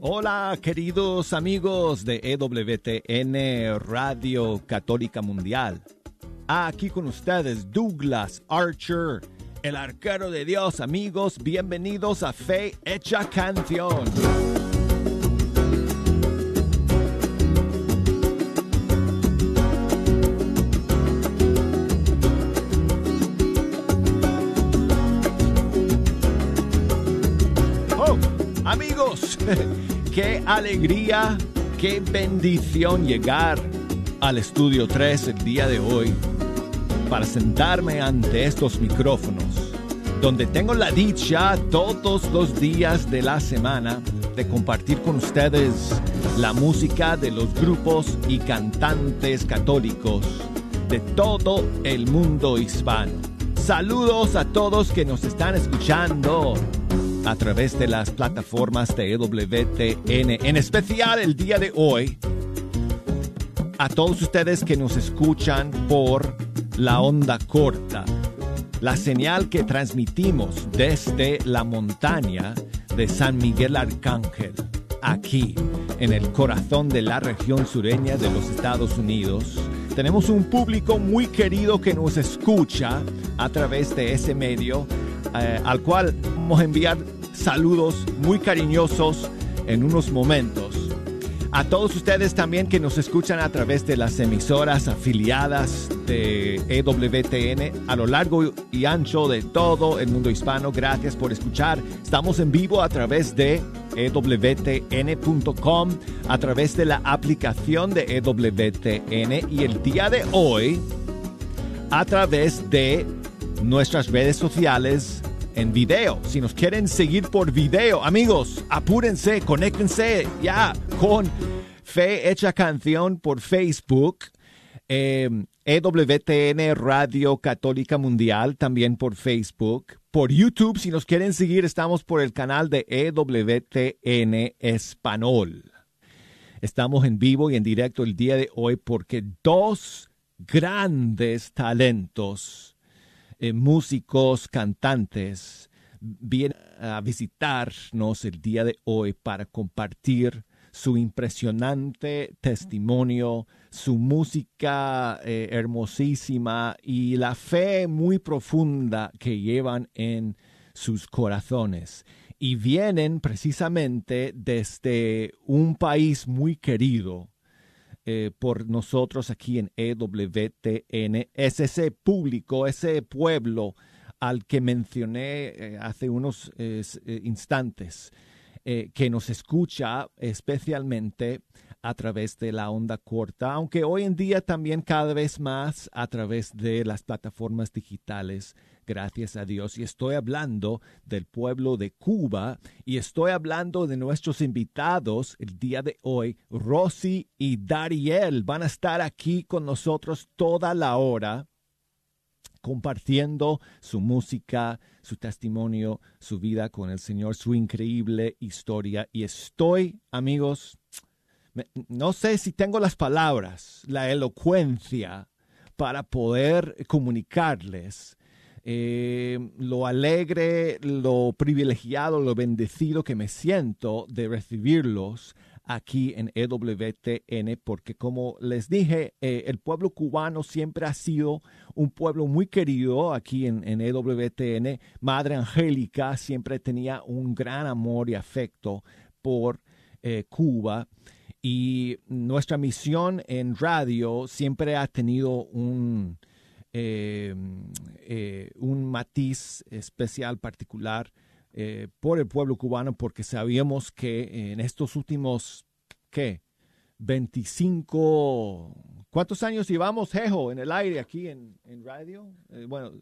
Hola queridos amigos de EWTN Radio Católica Mundial. Aquí con ustedes Douglas Archer, el arquero de Dios amigos. Bienvenidos a Fe Hecha Canción. qué alegría, qué bendición llegar al estudio 3 el día de hoy para sentarme ante estos micrófonos, donde tengo la dicha todos los días de la semana de compartir con ustedes la música de los grupos y cantantes católicos de todo el mundo hispano. Saludos a todos que nos están escuchando a través de las plataformas de EWTN, en especial el día de hoy, a todos ustedes que nos escuchan por la onda corta, la señal que transmitimos desde la montaña de San Miguel Arcángel, aquí en el corazón de la región sureña de los Estados Unidos. Tenemos un público muy querido que nos escucha a través de ese medio, eh, al cual vamos a enviar saludos muy cariñosos en unos momentos. A todos ustedes también que nos escuchan a través de las emisoras afiliadas de EWTN a lo largo y ancho de todo el mundo hispano, gracias por escuchar. Estamos en vivo a través de EWTN.com, a través de la aplicación de EWTN y el día de hoy a través de nuestras redes sociales en video. Si nos quieren seguir por video, amigos, apúrense, conéctense ya con Fe Hecha Canción por Facebook. EWTN Radio Católica Mundial también por Facebook. Por YouTube, si nos quieren seguir, estamos por el canal de EWTN Español. Estamos en vivo y en directo el día de hoy porque dos grandes talentos eh, músicos, cantantes, vienen a visitarnos el día de hoy para compartir su impresionante testimonio, su música eh, hermosísima y la fe muy profunda que llevan en sus corazones. Y vienen precisamente desde un país muy querido, eh, por nosotros aquí en EWTN es ese público, ese pueblo al que mencioné eh, hace unos eh, instantes, que nos escucha especialmente a través de la onda corta, aunque hoy en día también cada vez más a través de las plataformas digitales gracias a Dios. Y estoy hablando del pueblo de Cuba y estoy hablando de nuestros invitados el día de hoy. Rosy y Dariel van a estar aquí con nosotros toda la hora compartiendo su música, su testimonio, su vida con el Señor, su increíble historia. Y estoy, amigos, no sé si tengo las palabras, la elocuencia para poder comunicarles eh, lo alegre, lo privilegiado, lo bendecido que me siento de recibirlos aquí en EWTN, porque como les dije, eh, el pueblo cubano siempre ha sido un pueblo muy querido aquí en, EWTN. Madre Angélica siempre tenía un gran amor y afecto por eh, Cuba. Y nuestra misión en radio siempre ha tenido un, eh, eh, un matiz especial, particular eh, por el pueblo cubano, porque sabíamos que en estos últimos, ¿qué? 25, ¿cuántos años llevamos, Jejo, en el aire aquí en, radio? bueno,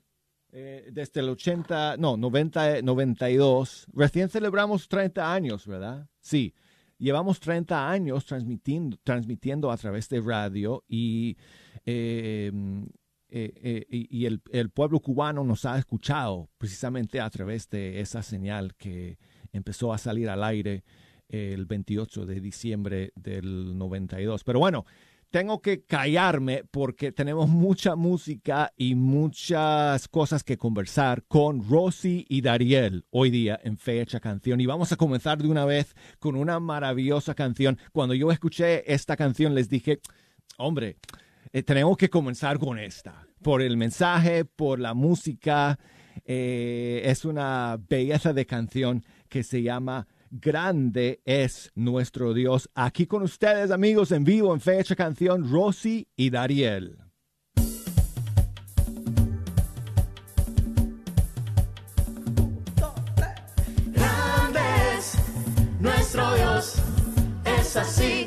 desde el 80, no, 90, 92, recién celebramos 30 años, ¿verdad? Sí, llevamos 30 años transmitiendo, transmitiendo a través de radio y eh, eh, y el, el, pueblo cubano nos ha escuchado precisamente a través de esa señal que empezó a salir al aire el 28 de diciembre del 92. Pero bueno, tengo que callarme porque tenemos mucha música y muchas cosas que conversar con Rosy y Dariel hoy día en Fecha Canción. Y vamos a comenzar de una vez con una maravillosa canción. Cuando yo escuché esta canción les dije, hombre, eh, tenemos que comenzar con esta, por el mensaje, por la música. Eh, es una belleza de canción que se llama Grande es nuestro Dios. Aquí con ustedes, amigos, en vivo, en fecha canción, Rosy y Dariel. Grande es nuestro Dios, es así.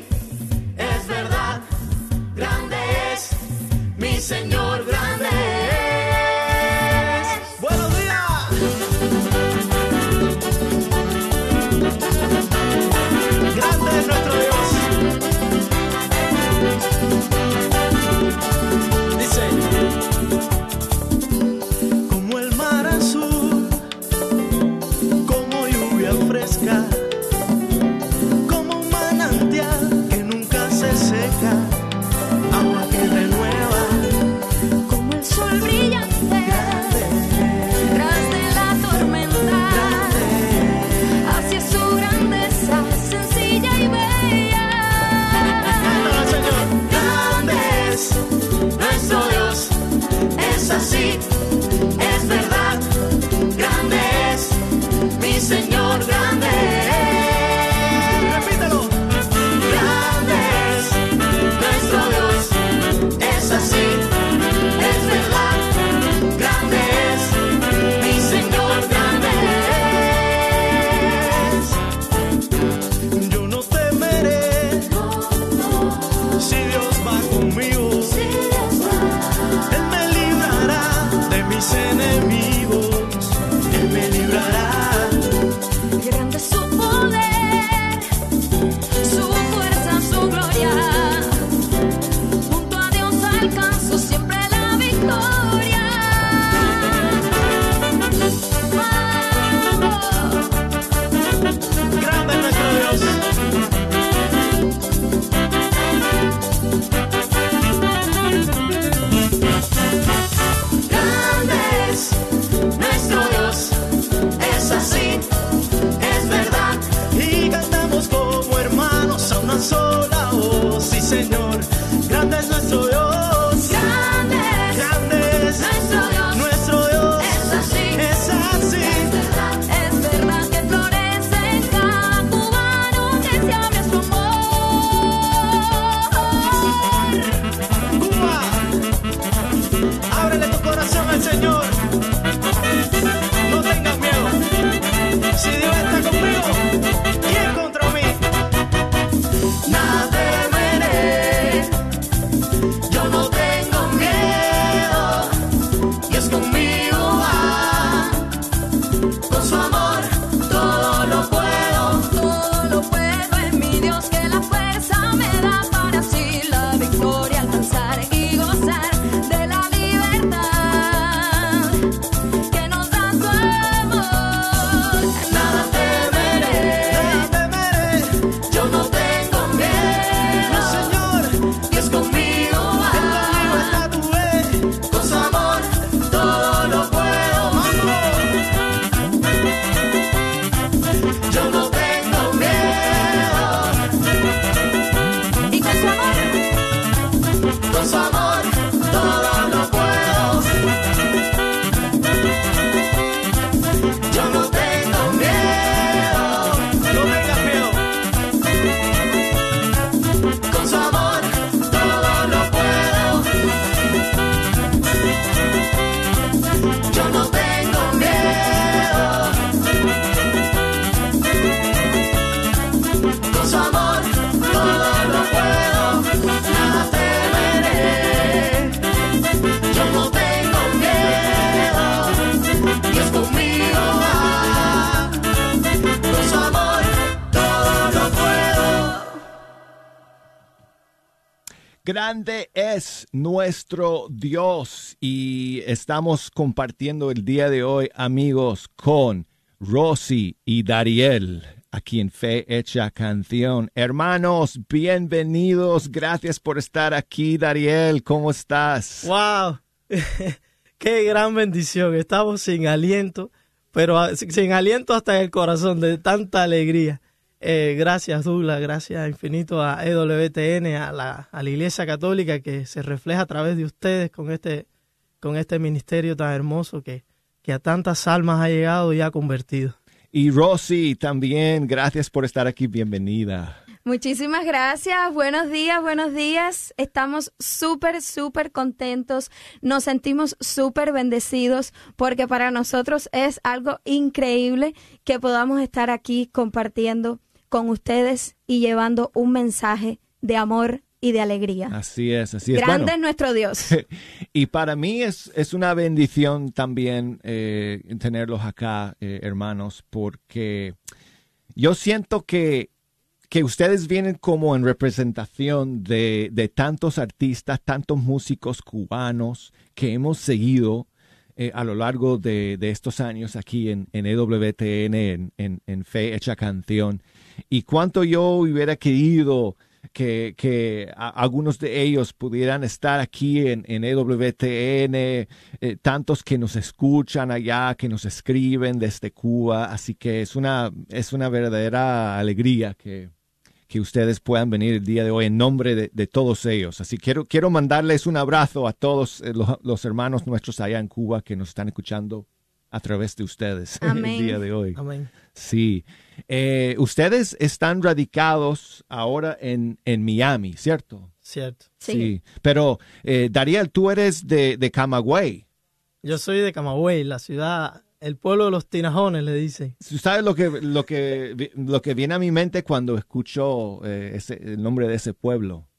Grande es nuestro Dios y estamos compartiendo el día de hoy, amigos, con Rosy y Dariel, aquí en Fe Hecha Canción. Hermanos, bienvenidos. Gracias por estar aquí, Dariel. ¿Cómo estás? ¡Wow! ¡Qué gran bendición! Estamos sin aliento, pero sin aliento hasta en el corazón de tanta alegría. Eh, gracias, Douglas. Gracias infinito a EWTN, a la, a la Iglesia Católica que se refleja a través de ustedes con este, con este ministerio tan hermoso que, que a tantas almas ha llegado y ha convertido. Y Rosy, también, gracias por estar aquí. Bienvenida. Muchísimas gracias, buenos días, buenos días. Estamos súper, súper contentos, nos sentimos súper bendecidos porque para nosotros es algo increíble que podamos estar aquí compartiendo con ustedes y llevando un mensaje de amor y de alegría. Así es, así es. Grande Bueno, es nuestro Dios. y para mí es, es una bendición también eh, tenerlos acá, eh, hermanos, porque yo siento que, que ustedes vienen como en representación de, de tantos artistas, tantos músicos cubanos que hemos seguido eh, a lo largo de, de estos años aquí en, en EWTN, en, en, en Fe Hecha Canción. Y cuánto yo hubiera querido que, que algunos de ellos pudieran estar aquí en, en EWTN, eh, tantos que nos escuchan allá, que nos escriben desde Cuba. Así que es una, es una verdadera alegría que, que ustedes puedan venir el día de hoy en nombre de, de todos ellos. Así que quiero, quiero mandarles un abrazo a todos eh, los, los hermanos nuestros allá en Cuba que nos están escuchando a través de ustedes Amén. el día de hoy. Amén. Sí. Eh, ustedes están radicados ahora en, en Miami, ¿cierto? Cierto. Sí. Pero, eh, Dariel, tú eres de, de Camagüey. Yo soy de Camagüey, la ciudad, el pueblo de los tinajones, le dicen. ¿Tú ¿Sabes lo que, lo que, lo que viene a mi mente cuando escucho eh, ese- el nombre de ese pueblo?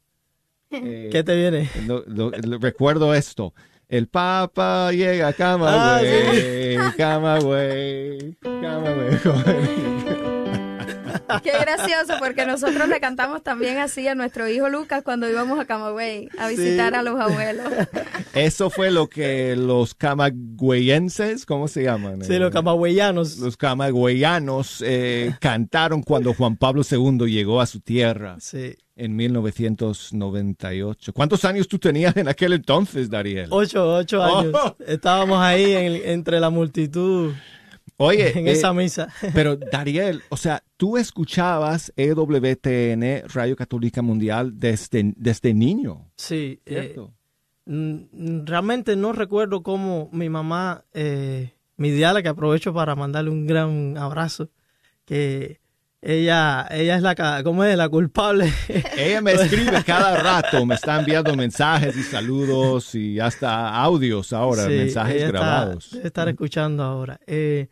Eh, ¿Qué te viene? lo- lo- lo- recuerdo esto. El Papa llega a Camagüey, Camagüey, Camagüey. Qué gracioso porque nosotros le cantamos también así a nuestro hijo Lucas cuando íbamos a Camagüey a visitar Sí. a los abuelos. Eso fue lo que los camagüeyenses, ¿cómo se llaman? Sí, Eh, los camagüeyanos. los camagüeyanos eh, cantaron cuando Juan Pablo II llegó a su tierra Sí. en 1998. ¿Cuántos años tú tenías en aquel entonces, Dariel? Ocho, ocho Oh. años. Estábamos ahí en- entre la multitud Oye, en eh, esa misa. pero Dariel, o sea, tú escuchabas EWTN, Radio Católica Mundial, desde, desde niño, Sí. eh, ¿cierto? mm, realmente no recuerdo cómo mi mamá, eh, mi diala, que aprovecho para mandarle un gran abrazo, que ella, ella es la, ¿cómo es? La culpable. Ella me escribe cada rato, me está enviando mensajes y saludos y hasta audios ahora, Sí, mensajes ella está- grabados. debe estar escuchando ahora. Eh,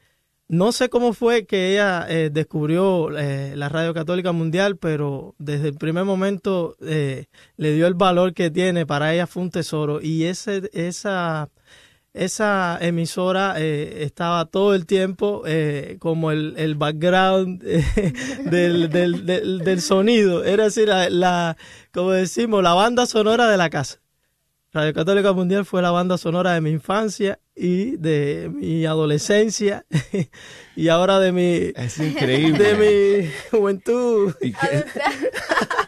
no sé cómo fue que ella eh, descubrió eh, la Radio Católica Mundial, pero desde el primer momento eh, le dio el valor que tiene. Para ella fue un tesoro. Y ese, esa, esa emisora estaba todo el tiempo eh, como el, el background del, del, del, sonido. Era decir, la, como decimos, la banda sonora de la casa. Radio Católica Mundial fue la banda sonora de mi infancia y de mi adolescencia y ahora de mi, Es increíble. de mi juventud. Y que-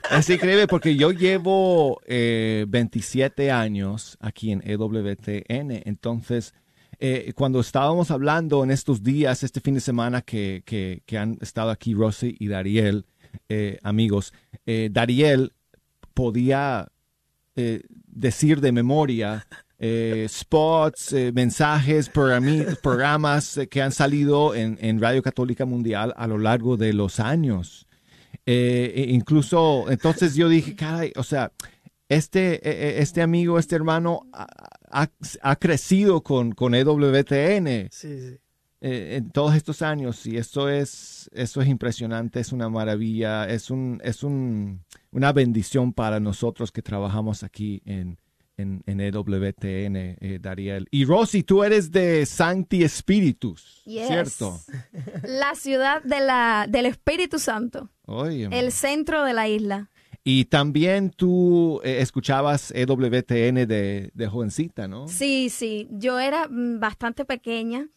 es increíble porque yo llevo eh, 27 años aquí en EWTN. Entonces, eh, cuando estábamos hablando en estos días, este fin de semana que, que- que han estado aquí Rosy y Dariel, eh, amigos, eh, Dariel podía eh, decir de memoria eh, spots, eh, mensajes, programas eh, que han salido en, en Radio Católica Mundial a lo largo de los años. Eh, e incluso, entonces yo dije, caray, o sea, este, eh, eh, este amigo, este hermano ha, ha- crecido con, con EWTN Sí, sí. en todos estos años y esto es, eso es impresionante, es una maravilla, es, un, es un, una bendición para nosotros que trabajamos aquí en, en, en EWTN, eh, Dariel. Y Rosy, tú eres de Sancti Spiritus, Yes. ¿cierto? La ciudad de la, del Espíritu Santo, el centro de la isla. Y también tú eh, escuchabas EWTN de, de jovencita, ¿no? Sí, sí, yo era mm, bastante pequeña,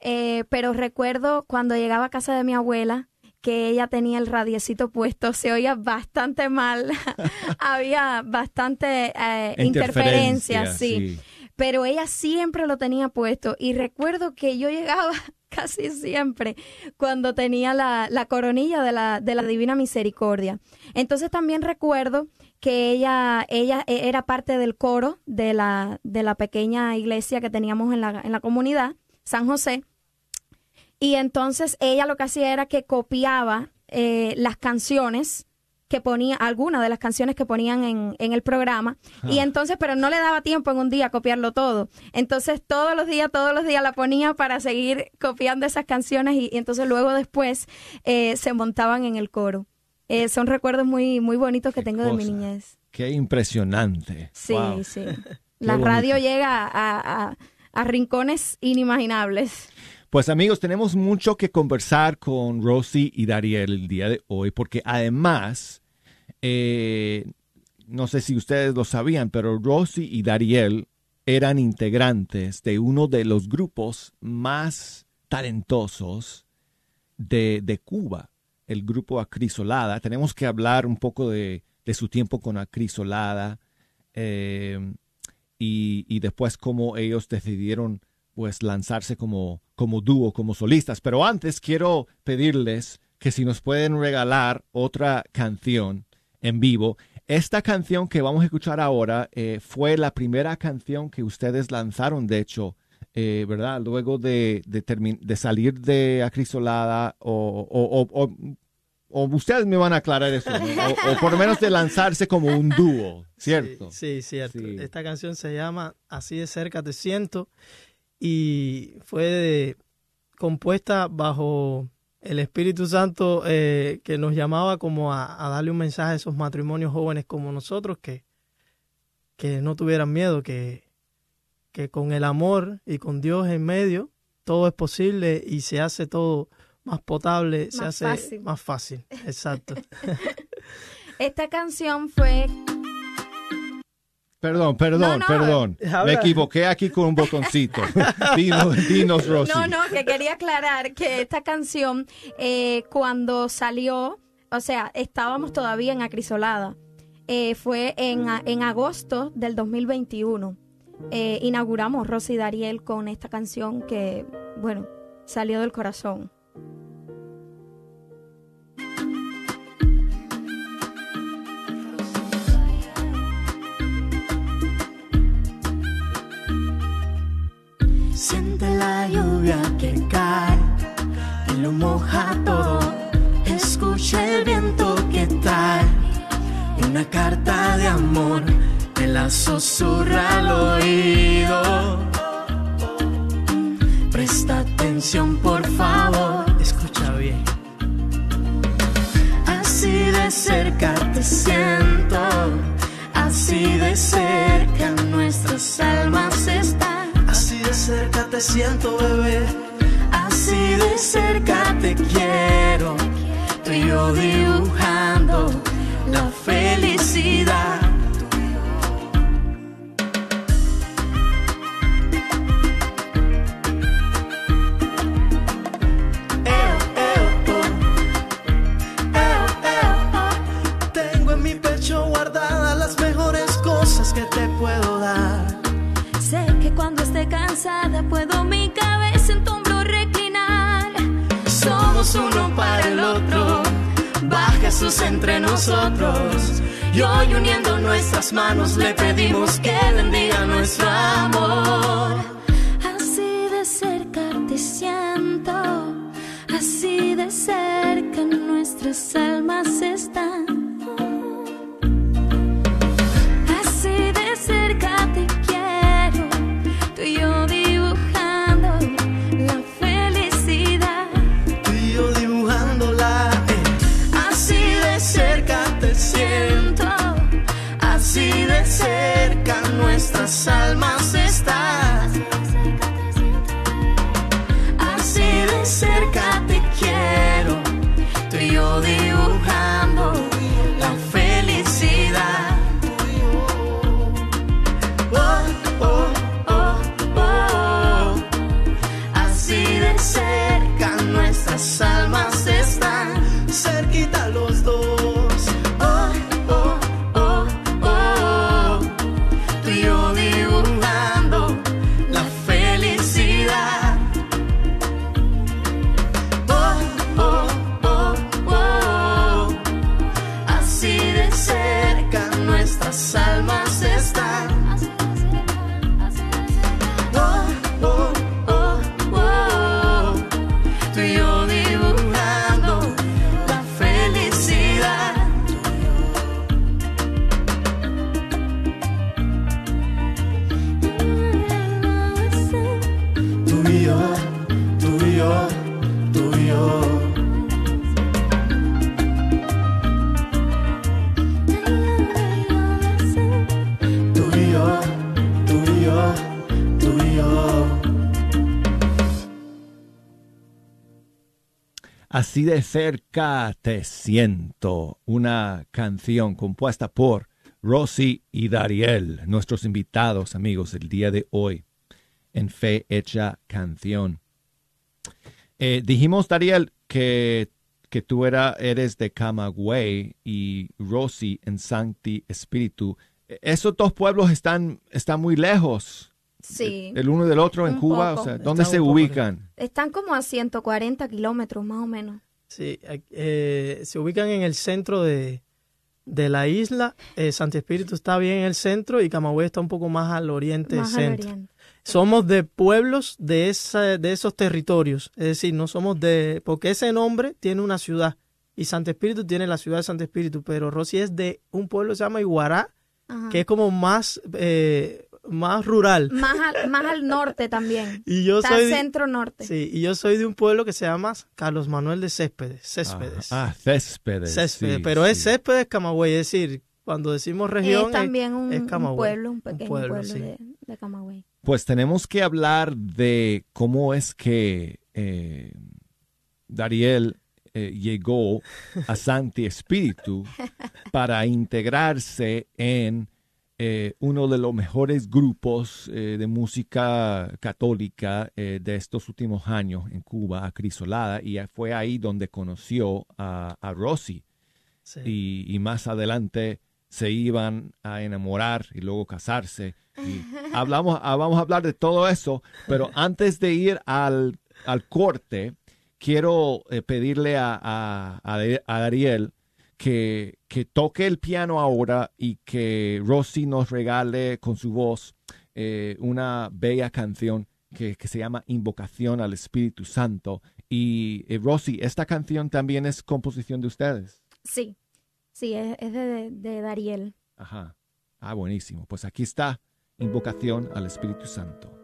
eh, pero recuerdo cuando llegaba a casa de mi abuela que ella tenía el radiecito puesto, se oía bastante mal, había bastante eh, interferencia, sí. Pero ella siempre lo tenía puesto y recuerdo que yo llegaba casi siempre cuando tenía la, la coronilla de la, de la Divina Misericordia. Entonces también recuerdo que ella, ella e, era parte del coro de la, de la pequeña iglesia que teníamos en la, en la comunidad, San José. Y entonces ella lo que hacía era que copiaba eh, las canciones que ponía, algunas de las canciones que ponían en, en el programa, y entonces, pero no le daba tiempo en un día copiarlo todo. Entonces, todos los días, todos los días la ponía para seguir copiando esas canciones y, y entonces luego después eh, se montaban en el coro. Eh, son recuerdos muy, muy bonitos que Qué tengo de mi niñez. Qué impresionante. Sí, Wow. sí. La radio llega a, a- a rincones inimaginables. Pues amigos, tenemos mucho que conversar con Rosy y Dariel el día de hoy, porque además, eh, no sé si ustedes lo sabían, pero Rosy y Dariel eran integrantes de uno de los grupos más talentosos de, de Cuba, el grupo Acrisolada. Tenemos que hablar un poco de, de su tiempo con Acrisolada eh, y, y después cómo ellos decidieron pues lanzarse como, como dúo, como solistas. Pero antes quiero pedirles que si nos pueden regalar otra canción en vivo. Esta canción que vamos a escuchar ahora eh, fue la primera canción que ustedes lanzaron, de hecho, eh, ¿verdad? Luego de, de, de salir de Acrisolada o, o, o- ustedes me van a aclarar eso, ¿no? o, o por lo menos de lanzarse como un dúo, ¿cierto? Sí, sí, cierto. Sí. Esta canción se llama Así de cerca te siento y fue de- compuesta bajo el Espíritu Santo eh, que nos llamaba como a, a darle un mensaje a esos matrimonios jóvenes como nosotros que, que no tuvieran miedo, que, que con el amor y con Dios en medio todo es posible y se hace todo más potable, se Más hace fácil. más fácil. Exacto. Esta canción fue Perdón, perdón, No, no, perdón. habla. Me equivoqué aquí con un botoncito. dinos, dinos, Rosy. No, no, que quería aclarar que esta canción, eh, cuando salió, o sea, estábamos todavía en Acrisolada. Eh, fue en, en agosto del 2021. Eh, inauguramos Rosy y Dariel con esta canción que, bueno, salió del corazón. Siente la lluvia que cae y lo moja todo. Escucha el viento que trae una carta de amor. Te la susurra al oído. Presta atención, por favor. Escucha bien. Así de cerca te siento, así de cerca nuestras almas están. Cerca te siento, bebé. Así de cerca te quiero, tú y yo dibujando la felicidad. Puedo mi cabeza en tu hombro reclinar. Somos uno para el otro. Va Jesús entre nosotros. Y hoy uniendo nuestras manos le pedimos que bendiga nuestro amor. Así de cerca te siento, así de cerca nuestras almas están. Así de cerca nuestras almas están. Así de cerca te quiero, tú y yo Así de cerca te siento, una canción compuesta por Rosy y Dariel, nuestros invitados amigos el día de hoy en Fe Hecha Canción. Eh, dijimos, Dariel, que, que tú eres de Camagüey y Rosy en Sancti Espíritu. Esos dos pueblos están, están muy lejos. Sí. El uno del otro en Cuba, ¿dónde se ubican? Están como a 140 kilómetros más o menos. Sí, eh, se ubican en el centro de, la isla. Eh, Santo Espíritu está bien en el centro y Camagüey está un poco más al oriente del centro. Somos de pueblos de, esa, de esos territorios, es decir, no somos de... porque ese nombre tiene una ciudad y Santo Espíritu tiene la ciudad de Santo Espíritu, pero Rosy es de un pueblo que se llama Iguará, que es como más eh, más rural. Más al, más al norte también. y yo soy centro norte. Sí, y yo soy de un pueblo que se llama Carlos Manuel de Céspedes. Céspedes. Ah, ah Céspedes. Céspedes, pero es Céspedes Camagüey, es decir, cuando decimos región es también un, pueblo, un pequeño pueblo, de, Camagüey. Pues tenemos que hablar de cómo es que eh, Dariel eh, llegó a Santi Espíritu para integrarse en eh, uno de los mejores grupos eh, de música católica eh, de estos últimos años en Cuba, Acrisolada, y fue ahí donde conoció a, a Rosy. Y, más adelante se iban a enamorar y luego casarse. Y hablamos, ah, vamos a hablar de todo eso, pero antes de ir al, al corte, quiero pedirle a, a, a Ariel que, toque el piano ahora y que Rosy nos regale con su voz eh, una bella canción que, se llama Invocación al Espíritu Santo. Y eh, Rosy, ¿esta canción también es composición de ustedes? Sí, sí, es, de, de Dariel. Ajá. Ah, buenísimo. Pues aquí está, Invocación al Espíritu Santo.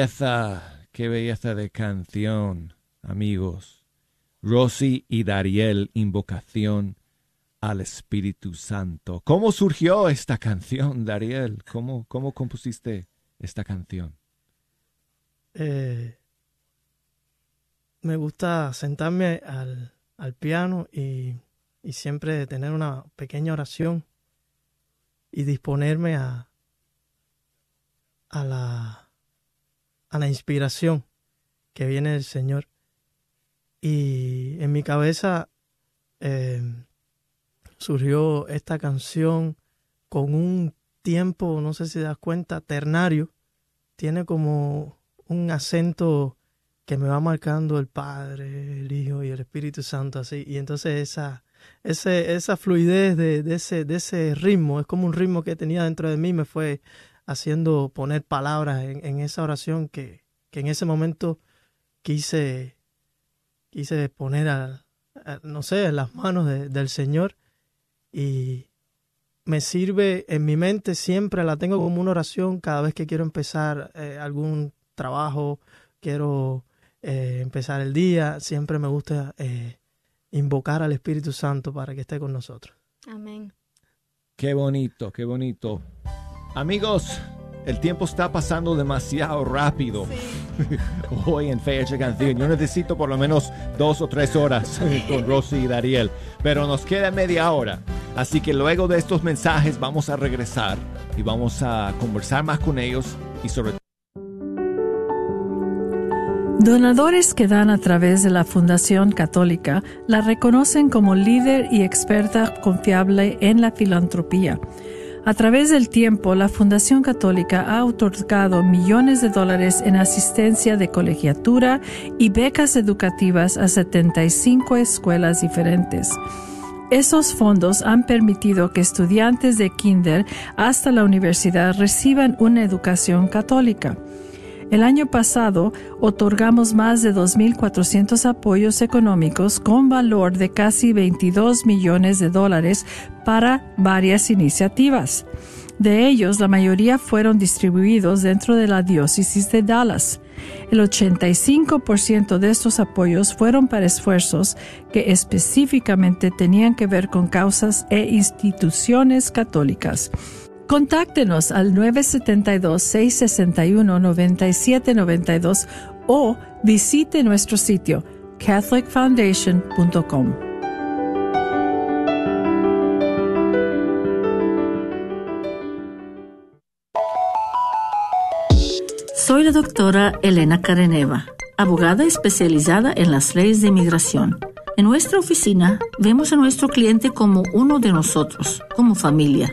Belleza, qué belleza de canción, amigos. Rosy y Dariel, invocación al Espíritu Santo. ¿Cómo surgió esta canción, Dariel? ¿Cómo, cómo compusiste esta canción? Eh, me gusta sentarme al, piano y, y, siempre tener una pequeña oración y disponerme a, a, la, a la inspiración que viene del Señor. Y en mi cabeza eh, surgió esta canción con un tiempo, no sé si das cuenta, ternario. Tiene como un acento que me va marcando el Padre, el Hijo y el Espíritu Santo así. Y entonces esa, ese, esa fluidez de, de, ese, de ese ritmo, es como un ritmo que tenía dentro de mí, me fue haciendo poner palabras en, esa oración que, que, en ese momento quise, quise poner a, no sé, en las manos del Señor y me sirve en mi mente siempre, la tengo como una oración cada vez que quiero empezar eh, algún trabajo, quiero eh, empezar el día, siempre me gusta eh, invocar al Espíritu Santo para que esté con nosotros. Amén. Qué bonito, qué bonito. Amigos, el tiempo está pasando demasiado rápido hoy en Fecha Canción. Yo necesito por lo menos dos o tres horas con Rosy y Dariel, pero nos queda media hora. Así que luego de estos mensajes vamos a regresar y vamos a conversar más con ellos y sobre Donadores que dan a través de la Fundación Católica la reconocen como líder y experta confiable en la filantropía. A través del tiempo, la Fundación Católica ha otorgado millones de dólares en asistencia de colegiatura y becas educativas a 75 escuelas diferentes. Esos fondos han permitido que estudiantes de kinder hasta la universidad reciban una educación católica. El año pasado otorgamos más de 2.400 apoyos económicos con valor de casi 22 millones de dólares para varias iniciativas. De ellos, la mayoría fueron distribuidos dentro de la diócesis de Dallas. El 85% de estos apoyos fueron para esfuerzos que específicamente tenían que ver con causas e instituciones católicas. Contáctenos al 972-661-9792 o visite nuestro sitio catholicfoundation.com. Soy la doctora Elena Careneva, abogada especializada en las leyes de inmigración. En nuestra oficina vemos a nuestro cliente como uno de nosotros, como familia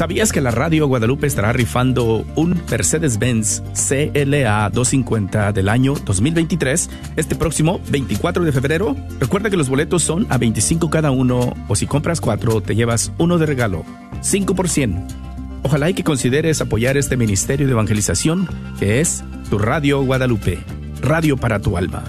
¿Sabías que la Radio Guadalupe estará rifando un Mercedes-Benz CLA 250 del año 2023 este próximo 24 de febrero? Recuerda que los boletos son a 25 cada uno o si compras cuatro te llevas uno de regalo, 5 por 100. Ojalá y que consideres apoyar este ministerio de evangelización que es tu Radio Guadalupe, radio para tu alma.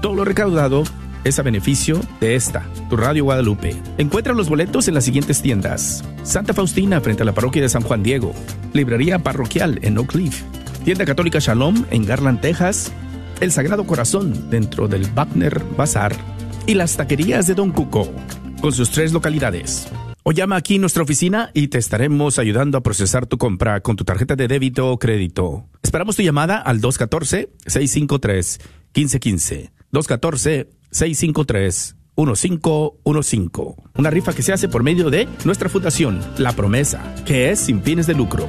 Todo lo recaudado es a beneficio de esta, tu Radio Guadalupe. Encuentra los boletos en las siguientes tiendas. Santa Faustina frente a la parroquia de San Juan Diego. Librería parroquial en Oak Cliff. Tienda Católica Shalom en Garland, Texas. El Sagrado Corazón dentro del Wagner Bazar. Y las taquerías de Don Cuco, con sus tres localidades. O llama aquí nuestra oficina y te estaremos ayudando a procesar tu compra con tu tarjeta de débito o crédito. Esperamos tu llamada al 214-653-1515. 214 653-1515. Una rifa que se hace por medio de nuestra fundación, La Promesa, que es sin fines de lucro.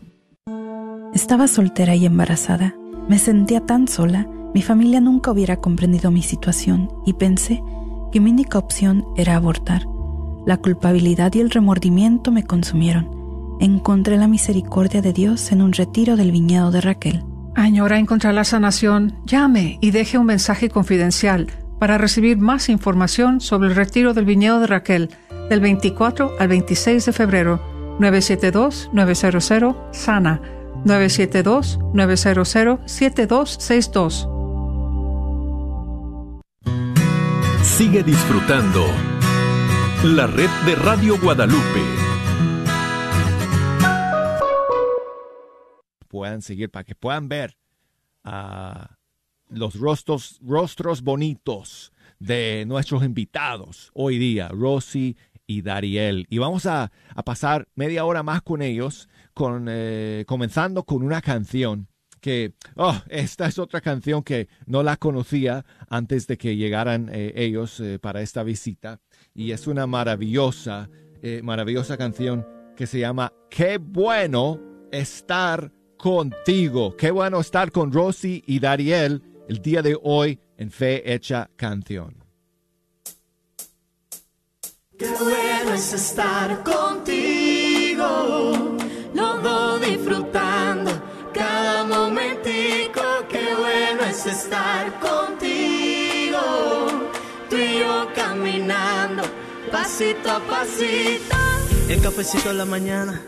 Estaba soltera y embarazada. Me sentía tan sola, mi familia nunca hubiera comprendido mi situación y pensé que mi única opción era abortar. La culpabilidad y el remordimiento me consumieron. Encontré la misericordia de Dios en un retiro del viñedo de Raquel. Añora encontrar la sanación. Llame y deje un mensaje confidencial para recibir más información sobre el retiro del viñedo de Raquel del 24 al 26 de febrero. 972-900 Sana 972-900-7262. Sigue disfrutando la red de Radio Guadalupe. Puedan seguir para que puedan ver ah, los rostros, rostros bonitos de nuestros invitados hoy día, Rosy y Dariel. Y vamos a, a pasar media hora más con ellos con, eh, comenzando con una canción que, oh, esta es otra canción que no la conocía antes de que llegaran eh, ellos eh, para esta visita. Y es una maravillosa, maravillosa canción que se llama Qué bueno estar contigo. Qué bueno estar con Rosy y Dariel el día de hoy en Fe Hecha Canción. Qué bueno es estar contigo disfrutando cada momentico. Qué bueno es estar contigo, tú y yo caminando pasito a pasito. El cafecito en la mañana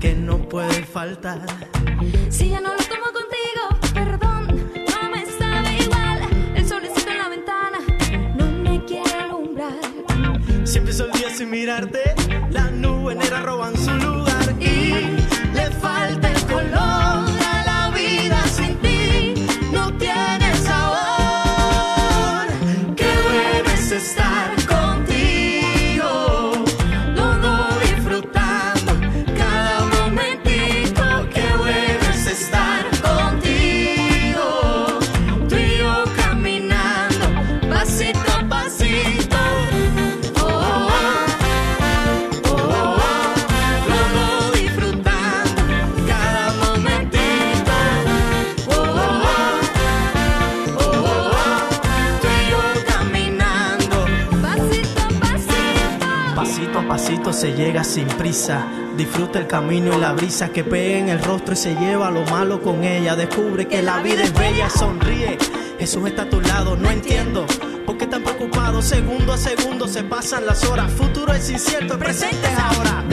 que no puede faltar. Si ya no lo tomo contigo, perdón, no me sabe igual. El solecito en la ventana no me quiere alumbrar. Siempre el día sin mirarte, las nubes negras roban su lugar llega sin prisa. Disfruta el camino y la brisa que pega en el rostro y se lleva lo malo con ella. Descubre que la vida es bella, sonríe. Jesús está a tu lado, no entiendo. ¿Por qué tan preocupado? Segundo a segundo se pasan las horas. Futuro es incierto, presente es ahora.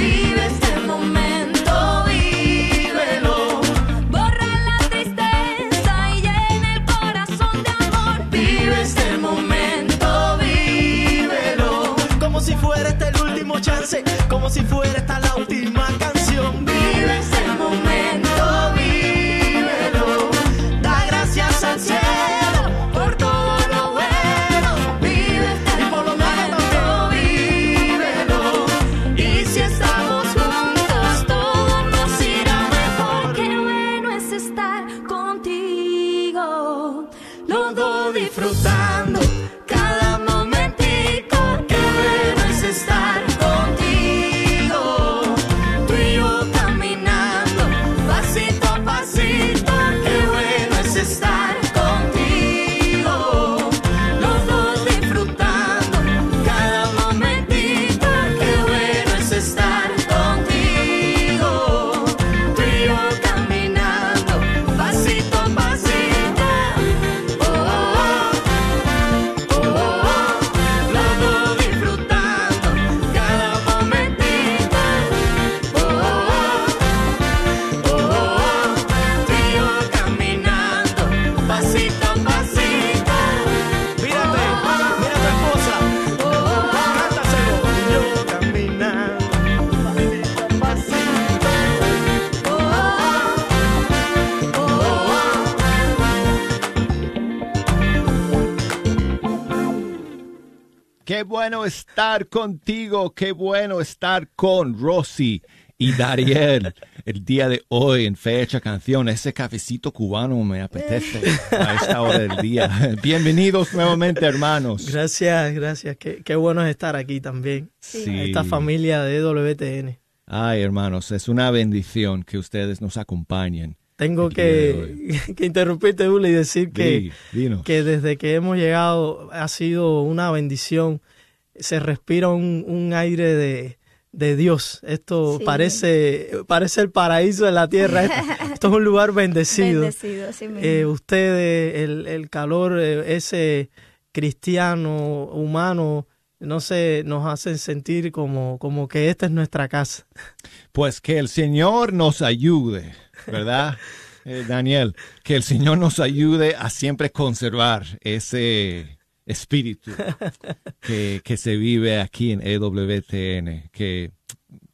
Estar contigo, qué bueno estar con Rosy y Dariel. El día de hoy en Fecha Canción, ese cafecito cubano me apetece a esta hora del día. Bienvenidos nuevamente, hermanos. Gracias, gracias. Qué, bueno es estar aquí también. Sí. Esta familia de WTN. Ay, hermanos, es una bendición que ustedes nos acompañen. Tengo que, que, interrumpirte, Uli, y decir que, que desde que hemos llegado ha sido una bendición. Se respira un, aire de, de Dios. Esto parece, parece el paraíso de la tierra. Esto es un lugar bendecido. bendecido eh, ustedes, el, el calor, eh, ese cristiano, humano, no sé, nos hacen sentir como, como que esta es nuestra casa. Pues que el Señor nos ayude, ¿verdad? Eh, Daniel, que el Señor nos ayude a siempre conservar ese espíritu que, que se vive aquí en EWTN, que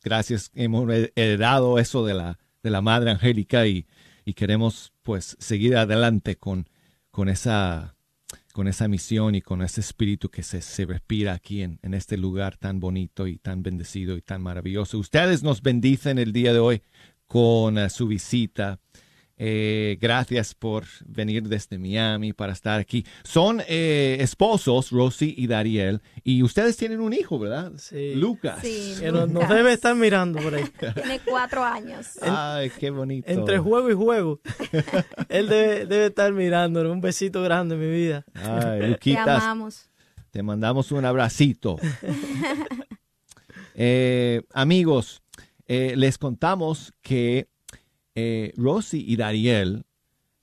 gracias hemos heredado eso de la, de la Madre Angélica y, y queremos pues seguir adelante con, con esa con esa misión y con ese espíritu que se, se respira aquí en, en, este lugar tan bonito y tan bendecido y tan maravilloso. Ustedes nos bendicen el día de hoy con uh, su visita eh, gracias por venir desde Miami para estar aquí. Son eh, esposos, Rosy y Dariel, y ustedes tienen un hijo, ¿verdad? Sí. Lucas. Sí, Nos, debe estar mirando por ahí. Tiene cuatro años. Ay, qué bonito. Entre juego y juego. Él debe, debe estar mirando. Un besito grande, mi vida. Ay, Luquitas. Te amamos. Te mandamos un abracito. Eh, amigos, les contamos que eh, Rosy y Dariel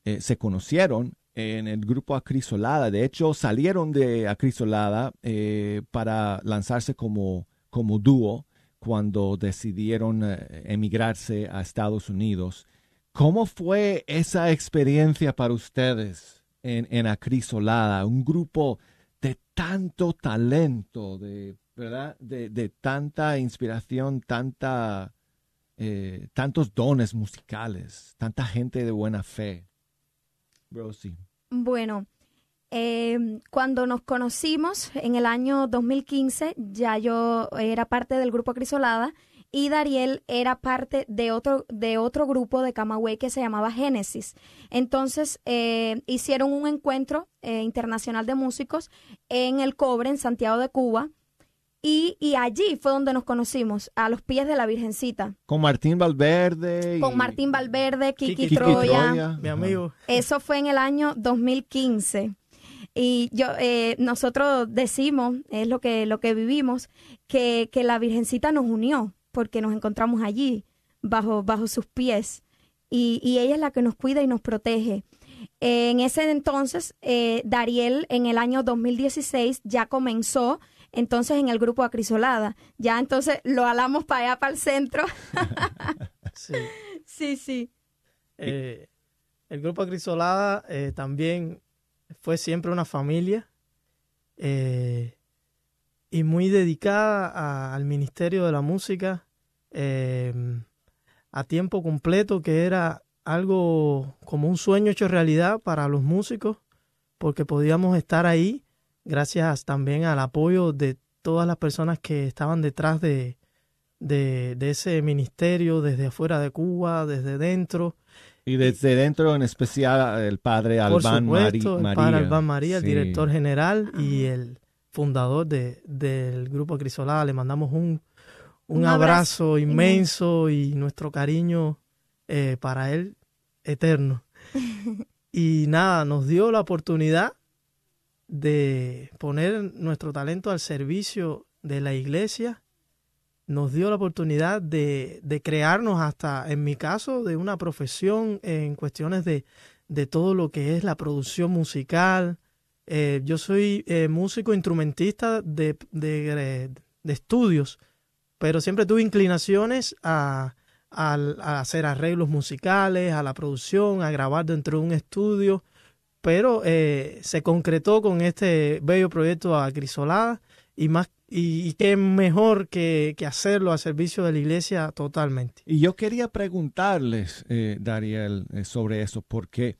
eh, se conocieron en el grupo Acrisolada. De hecho, salieron de Acrisolada eh, para lanzarse como, como dúo cuando decidieron eh, emigrarse a Estados Unidos. ¿Cómo fue esa experiencia para ustedes en, en Acrisolada? Un grupo de tanto talento, de, ¿verdad? De, de tanta inspiración, tanta eh, tantos dones musicales, tanta gente de buena fe. Rosie. Bueno, em, cuando nos conocimos en el año 2015, ya yo era parte del grupo Crisolada y Dariel era parte de otro, de otro grupo de Camagüey que se llamaba Génesis. Entonces eh, hicieron un encuentro eh, internacional de músicos en el Cobre, en Santiago de Cuba, y, allí fue donde nos conocimos, a los pies de la Virgencita. Con Martín Valverde. Con Martín Valverde, Kiki, Troya. Mi amigo. Eso fue en el año 2015. Y yo, eh, nosotros decimos, es lo que, lo que vivimos, que, que, la Virgencita nos unió, porque nos encontramos allí, bajo, bajo sus pies. Y, y ella es la que nos cuida y nos protege. en ese entonces, eh, Dariel en el año 2016 ya comenzó entonces en el grupo Acrisolada. Ya entonces lo alamos para allá, para el centro. sí. Sí, sí. Eh, el grupo Acrisolada eh, también fue siempre una familia eh, y muy dedicada al Ministerio de la Música a tiempo completo, que era algo como un sueño hecho realidad para los músicos, porque podíamos estar ahí gracias también al apoyo de todas las personas que estaban detrás de, de, ese ministerio, desde afuera de Cuba, desde dentro. Y desde dentro en especial el padre Albán María. El padre Albán María, el director general y el fundador de, del grupo Crisolada. Le mandamos un, un, abrazo, inmenso, y nuestro cariño eh, para él eterno. y nada, nos dio la oportunidad de poner nuestro talento al servicio de la iglesia, nos dio la oportunidad de, de crearnos hasta, en mi caso, de una profesión en cuestiones de, de todo lo que es la producción musical. Eh, yo soy eh, músico instrumentista de, de, de, estudios, pero siempre tuve inclinaciones a, a hacer arreglos musicales, a la producción, a grabar dentro de un estudio pero eh, se concretó con este bello proyecto Acrisolada y más y, qué mejor que, hacerlo a servicio de la iglesia totalmente. Y yo quería preguntarles, eh, Dariel, eh, sobre eso, porque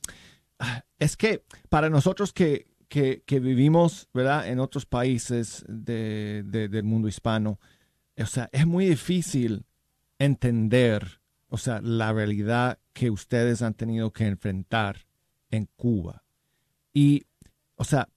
ah, es que para nosotros que, que, vivimos, ¿verdad? En otros países del mundo hispano, o sea, es muy difícil entender, o sea, la realidad que ustedes han tenido que enfrentar en Cuba. Y, o sea,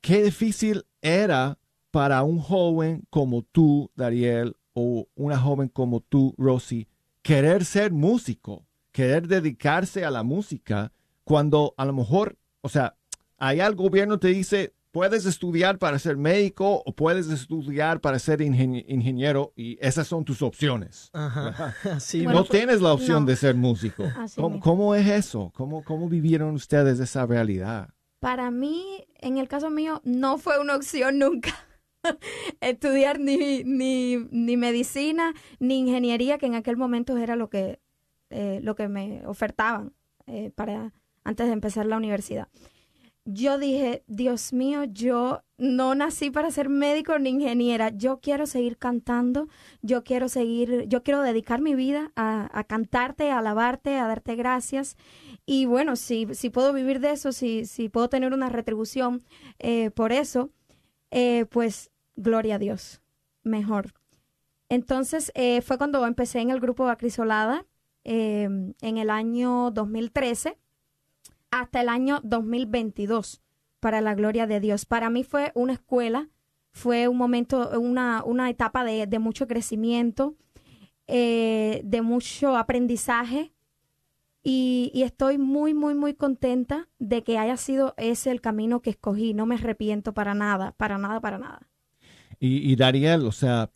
qué difícil era para un joven como tú, Dariel, o una joven como tú, Rosy, querer ser músico, querer dedicarse a la música, cuando a lo mejor, o sea, allá el gobierno te dice, puedes estudiar para ser médico o puedes estudiar para ser ingeniero y esas son tus opciones. no tienes la opción de ser músico. ¿Cómo, es eso? ¿Cómo, ¿Cómo vivieron ustedes esa realidad? Para mí, en el caso mío, no fue una opción nunca. estudiar ni, ni, medicina ni ingeniería, que en aquel momento era lo que, eh, lo que me ofertaban eh, para antes de empezar la universidad. Yo dije, Dios mío, yo no nací para ser médico ni ingeniera. Yo quiero seguir cantando, yo quiero seguir, yo quiero dedicar mi vida a, cantarte, a alabarte, a darte gracias. Y bueno, si, si puedo vivir de eso, si, si puedo tener una retribución eh, por eso, eh, pues gloria a Dios, mejor. Entonces eh, fue cuando empecé en el grupo Acrisolada en el año 2013 hasta el año 2022, para la gloria de Dios. Para mí fue una escuela, fue un momento, una, una etapa de, mucho crecimiento, eh, de mucho aprendizaje. Y, estoy muy, muy, muy contenta de que haya sido ese el camino que escogí. No me arrepiento para nada, para nada, para nada. Y, y Dariel, o sea,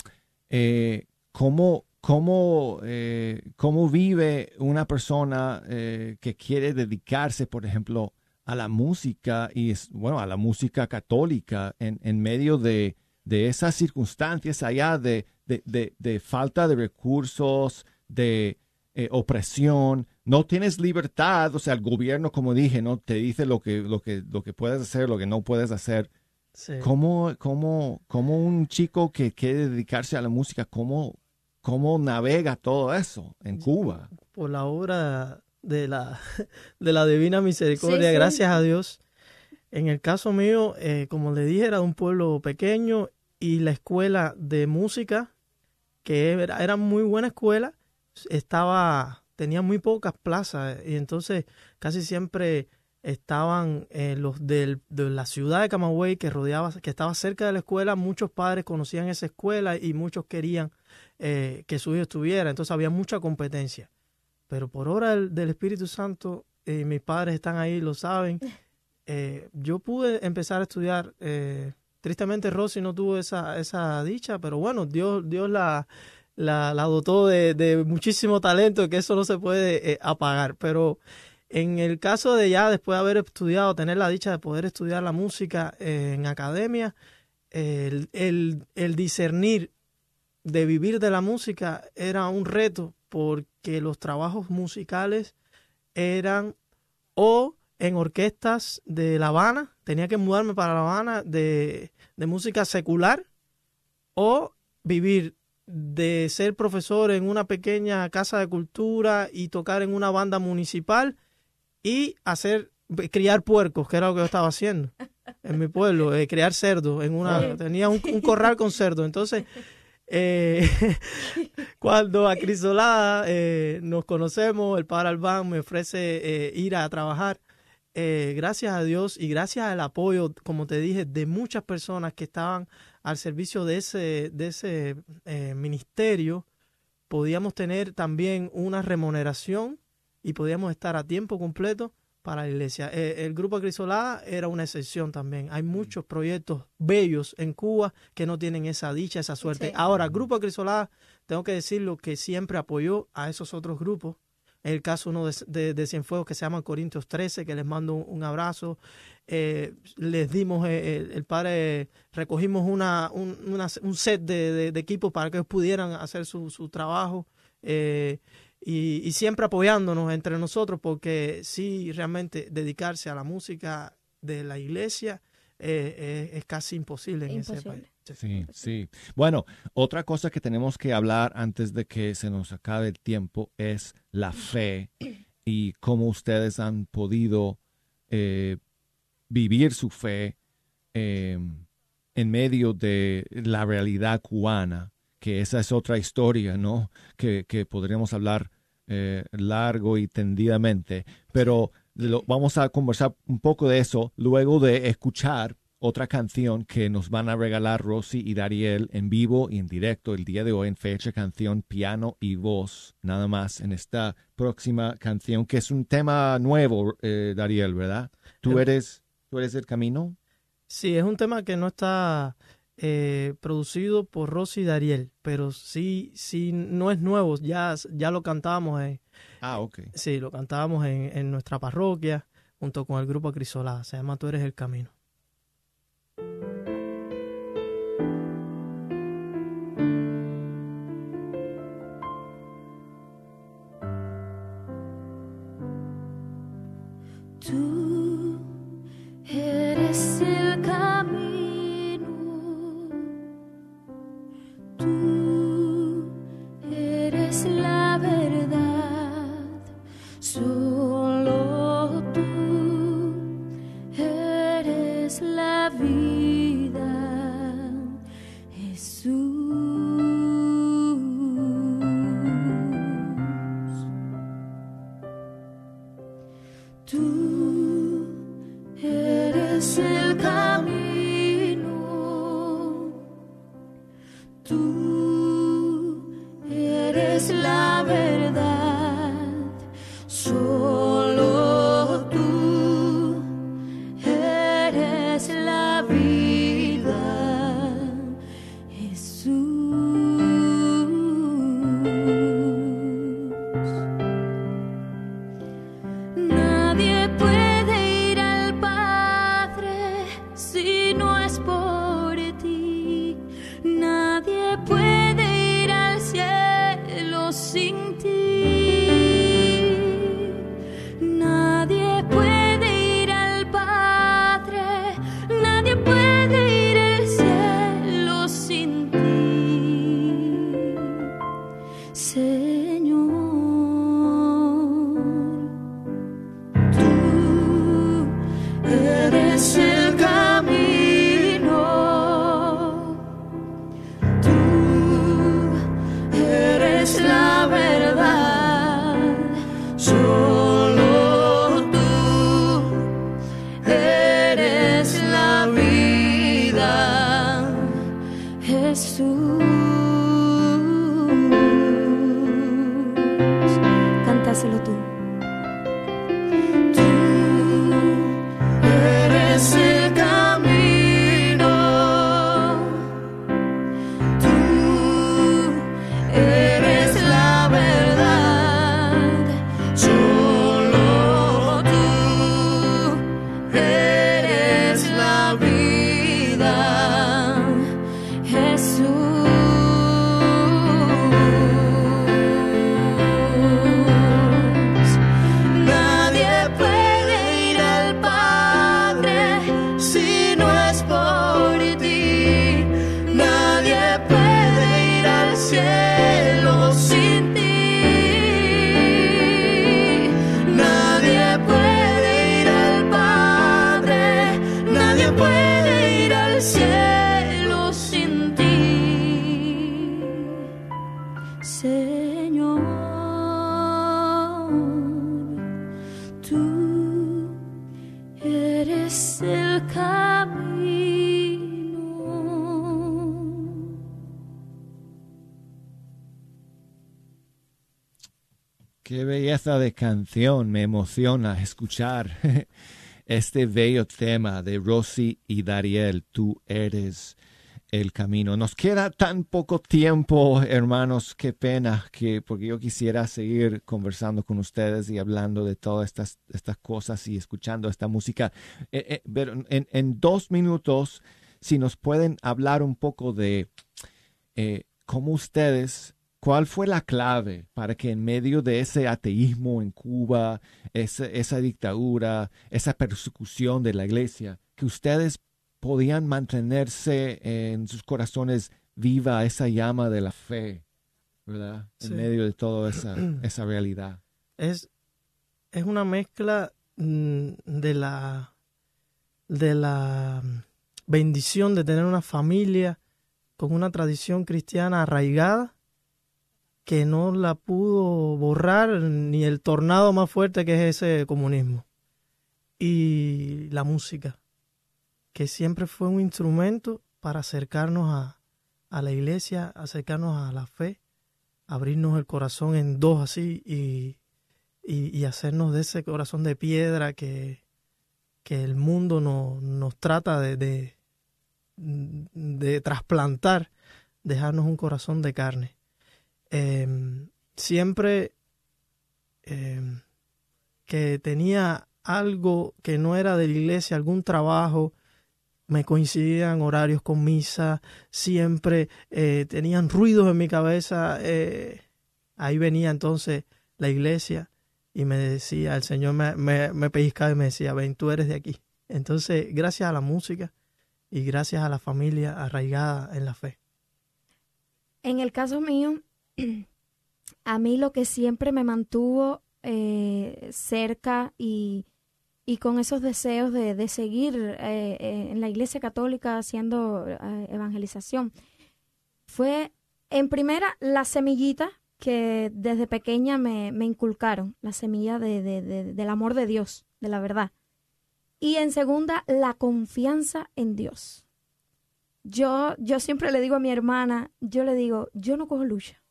eh, ¿cómo, cómo, eh, cómo vive una persona eh, que quiere dedicarse, por ejemplo, a la música y bueno, a la música católica en, en medio de, de, esas circunstancias allá de, de, de falta de recursos, de eh, opresión, no tienes libertad, o sea, el gobierno, como dije, no te dice lo que, lo que, lo que puedes hacer, lo que no puedes hacer. ¿Cómo, cómo, cómo un chico que quiere dedicarse a la música, cómo, ¿Cómo navega todo eso en Cuba? Por la obra de la, de la Divina Misericordia, gracias a Dios. En el caso mío, eh, como le dije, era de un pueblo pequeño y la escuela de música, que era, era muy buena escuela, estaba, tenía muy pocas plazas y entonces casi siempre estaban eh, los de la ciudad de Camagüey que rodeaba, que estaba cerca de la escuela, muchos padres conocían esa escuela y muchos querían eh, que su hijo estuviera, entonces había mucha competencia. Pero por obra del, Espíritu Santo, eh, mis padres están ahí, lo saben, yo pude empezar a estudiar. tristemente Rosy no tuvo esa, esa dicha, pero bueno, Dios, Dios la, la, dotó de, de, muchísimo talento, que eso no se puede apagar, pero en el caso de ya después de haber estudiado, tener la dicha de poder estudiar la música eh, en academia, el, discernir de vivir de la música era un reto porque los trabajos musicales eran o en orquestas de La Habana, tenía que mudarme para La Habana de música secular o vivir de ser profesor en una pequeña casa de cultura y tocar en una banda municipal y hacer criar puercos, que era lo que yo estaba haciendo en mi pueblo, eh, criar cerdos, en una tenía un, corral con cerdos, entonces eh, cuando a Crisolada eh, nos conocemos, el padre Albán me ofrece ir a trabajar. gracias a Dios y gracias al apoyo, como te dije, de muchas personas que estaban al servicio de ese, de ese ministerio, podíamos tener también una remuneración y podíamos estar a tiempo completo para la iglesia. Eh, el Grupo Crisolada era una excepción también. Hay muchos proyectos bellos en Cuba que no tienen esa dicha, esa suerte. Ahora, el Grupo Crisolada, tengo que decirlo que siempre apoyó a esos otros grupos. En el caso uno de, de, Cienfuegos que se llama Corintios 13, que les mando un, abrazo. Eh, les dimos, eh, el, padre, recogimos una, un, set de, equipos para que ellos pudieran hacer su, su trabajo y, siempre apoyándonos entre nosotros porque sí, realmente dedicarse a la música de la iglesia eh, eh, es casi imposible en ese país. Sí, sí. Bueno, otra cosa que tenemos que hablar antes de que se nos acabe el tiempo es la fe y cómo ustedes han podido eh, vivir su fe em, en medio de la realidad cubana, que esa es otra historia, ¿no? Que, podríamos hablar eh, largo y tendidamente, pero vamos a conversar un poco de eso luego de escuchar otra canción que nos van a regalar Rosy y Dariel en vivo y en directo el día de hoy en fecha canción piano y voz, nada más en esta próxima canción que es un tema nuevo, eh, Dariel, ¿verdad? ¿Tú eres, ¿Tú eres el camino? Sí, es un tema que no está eh, producido por Rosy y Dariel, pero sí, sí, no es nuevo, ya, ya lo cantábamos. En, ah, ok. Sí, lo cantábamos en, en nuestra parroquia junto con el grupo Crisolada, se llama Tú eres el camino. Qué belleza de canción, me emociona escuchar este bello tema de Rosy y Dariel, tú eres el camino. Nos queda tan poco tiempo, hermanos, qué pena, que porque yo quisiera seguir conversando con ustedes y hablando de todas estas, estas cosas y escuchando esta música. Eh, eh, pero en, dos minutos, si nos pueden hablar un poco de eh, cómo ustedes ¿Cuál fue la clave para que en medio de ese ateísmo en Cuba, esa, dictadura, esa persecución de la iglesia, que ustedes podían mantenerse en sus corazones viva esa llama de la fe, ¿verdad? En medio de toda esa, esa realidad. Es, es una mezcla mm, de la, de la bendición de tener una familia con una tradición cristiana arraigada que no la pudo borrar ni el tornado más fuerte que es ese comunismo. Y la música, que siempre fue un instrumento para acercarnos a, a la iglesia, acercarnos a la fe, abrirnos el corazón en dos así y, y, hacernos de ese corazón de piedra que, que el mundo no, nos trata de, de, de trasplantar, dejarnos un corazón de carne. Em, siempre em, que tenía algo que no era de la iglesia, algún trabajo, me coincidían horarios con misa, siempre eh, tenían ruidos en mi cabeza. Eh, ahí venía entonces la iglesia y me decía, el Señor me, me, me pellizcaba y me decía, ven, tú eres de aquí. Entonces, gracias a la música y gracias a la familia arraigada en la fe. En el caso mío, a mí lo que siempre me mantuvo eh, cerca y, con esos deseos de, seguir eh, eh, en la Iglesia Católica haciendo evangelización fue, en primera, la semillita que desde pequeña me, inculcaron, la semilla del amor de Dios, de la verdad. Y en segunda, la confianza en Dios. Yo, yo siempre le digo a mi hermana, yo le digo, yo no cojo lucha.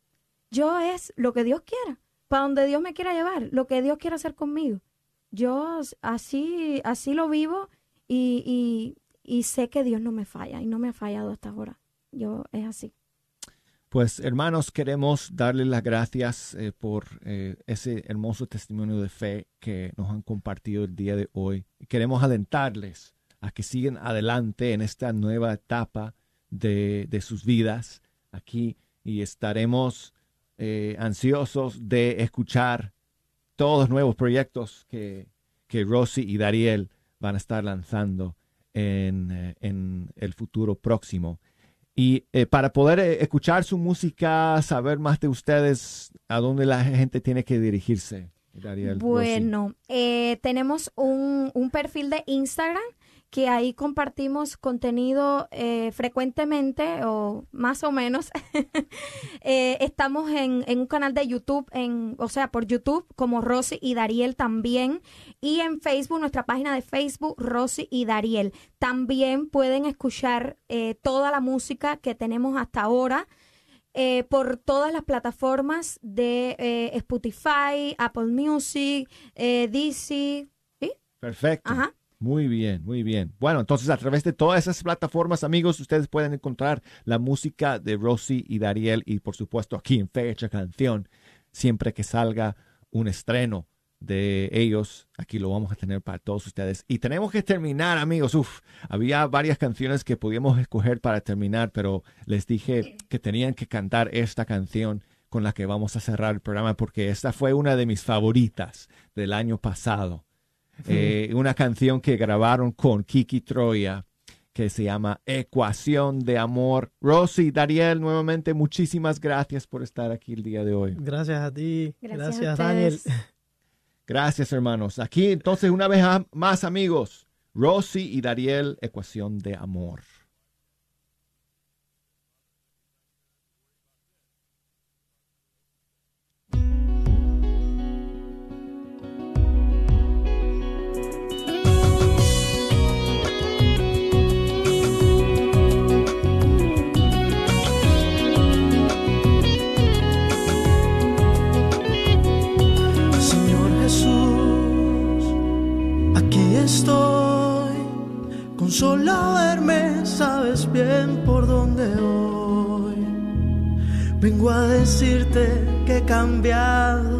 Yo es lo que Dios quiera, para donde Dios me quiera llevar, lo que Dios quiera hacer conmigo. Yo así, así lo vivo y, y, sé que Dios no me falla y no me ha fallado hasta ahora. Yo es así. Pues hermanos, queremos darles las gracias eh, por eh, ese hermoso testimonio de fe que nos han compartido el día de hoy. Queremos alentarles a que sigan adelante en esta nueva etapa de, de sus vidas aquí y estaremos eh, ansiosos de escuchar todos los nuevos proyectos que, que Rosy y Dariel van a estar lanzando en, eh, en el futuro próximo. Y eh, para poder escuchar su música, saber más de ustedes, ¿a dónde la gente tiene que dirigirse? Dariel, bueno, tenemos un, un perfil de Instagram que ahí compartimos contenido eh, frecuentemente o más o menos. Eh, estamos en, un canal de YouTube, en, o sea, por YouTube como Rosy y Dariel también. Y en Facebook, nuestra página de Facebook, Rosy y Dariel. También pueden escuchar eh, toda la música que tenemos hasta ahora. por todas las plataformas de Spotify, Apple Music, DC. Perfecto. Ajá. Muy bien, muy bien. Bueno, entonces a través de todas esas plataformas, amigos, ustedes pueden encontrar la música de Rosy y Dariel y por supuesto aquí en Fecha Canción, siempre que salga un estreno de ellos, aquí lo vamos a tener para todos ustedes. Y tenemos que terminar, amigos. Uf, había varias canciones que podíamos escoger para terminar, pero les dije que tenían que cantar esta canción con la que vamos a cerrar el programa porque esta fue una de mis favoritas del año pasado. Eh, una canción que grabaron con Kiki Troya que se llama Ecuación de Amor. Rosy, Dariel, nuevamente muchísimas gracias por estar aquí el día de hoy. Gracias a ti. Gracias, Daniel. Gracias, hermanos. Aquí entonces una vez más, amigos, Rosy y Dariel, Ecuación de Amor. Decirte que he cambiado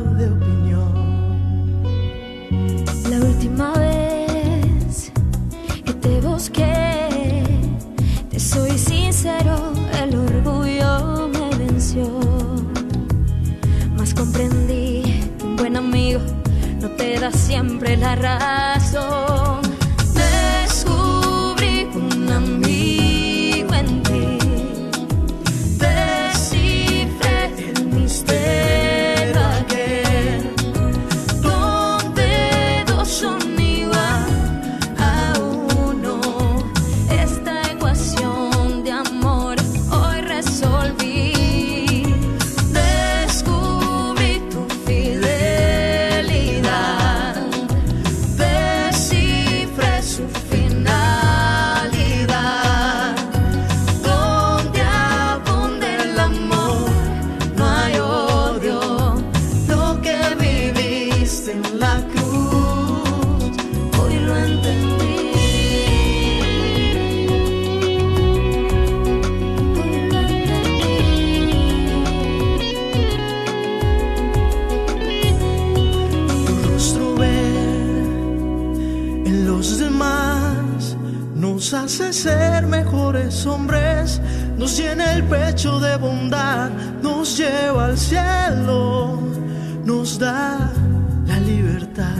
la libertad.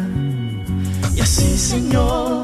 Y así, Señor,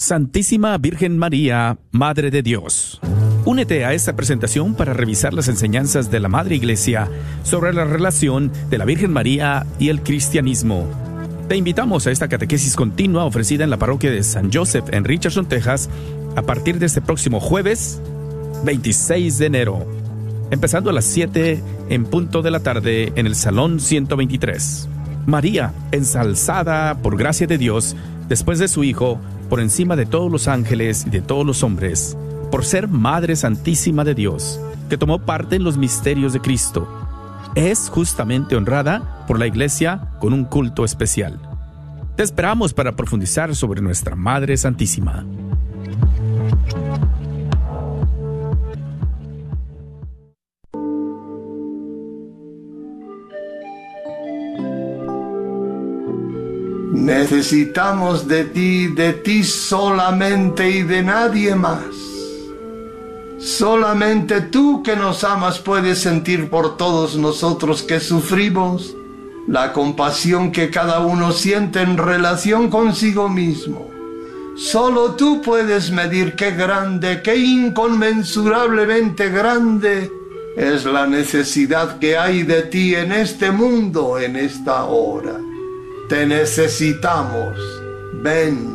Santísima Virgen María, Madre de Dios. Únete a esta presentación para revisar las enseñanzas de la Madre Iglesia sobre la relación de la Virgen María y el cristianismo. Te invitamos a esta catequesis continua ofrecida en la parroquia de San Joseph en Richardson, Texas, a partir de este próximo jueves 26 de enero, empezando a las 7 en punto de la tarde en el Salón 123. María, ensalzada por gracia de Dios, después de su Hijo, por encima de todos los ángeles y de todos los hombres, por ser Madre Santísima de Dios, que tomó parte en los misterios de Cristo, es justamente honrada por la Iglesia con un culto especial. Te esperamos para profundizar sobre nuestra Madre Santísima. Necesitamos de ti, de ti solamente y de nadie más. Solamente tú que nos amas puedes sentir por todos nosotros que sufrimos la compasión que cada uno siente en relación consigo mismo. Solo tú puedes medir qué grande, qué inconmensurablemente grande es la necesidad que hay de ti en este mundo, en esta hora. Te necesitamos. Ven.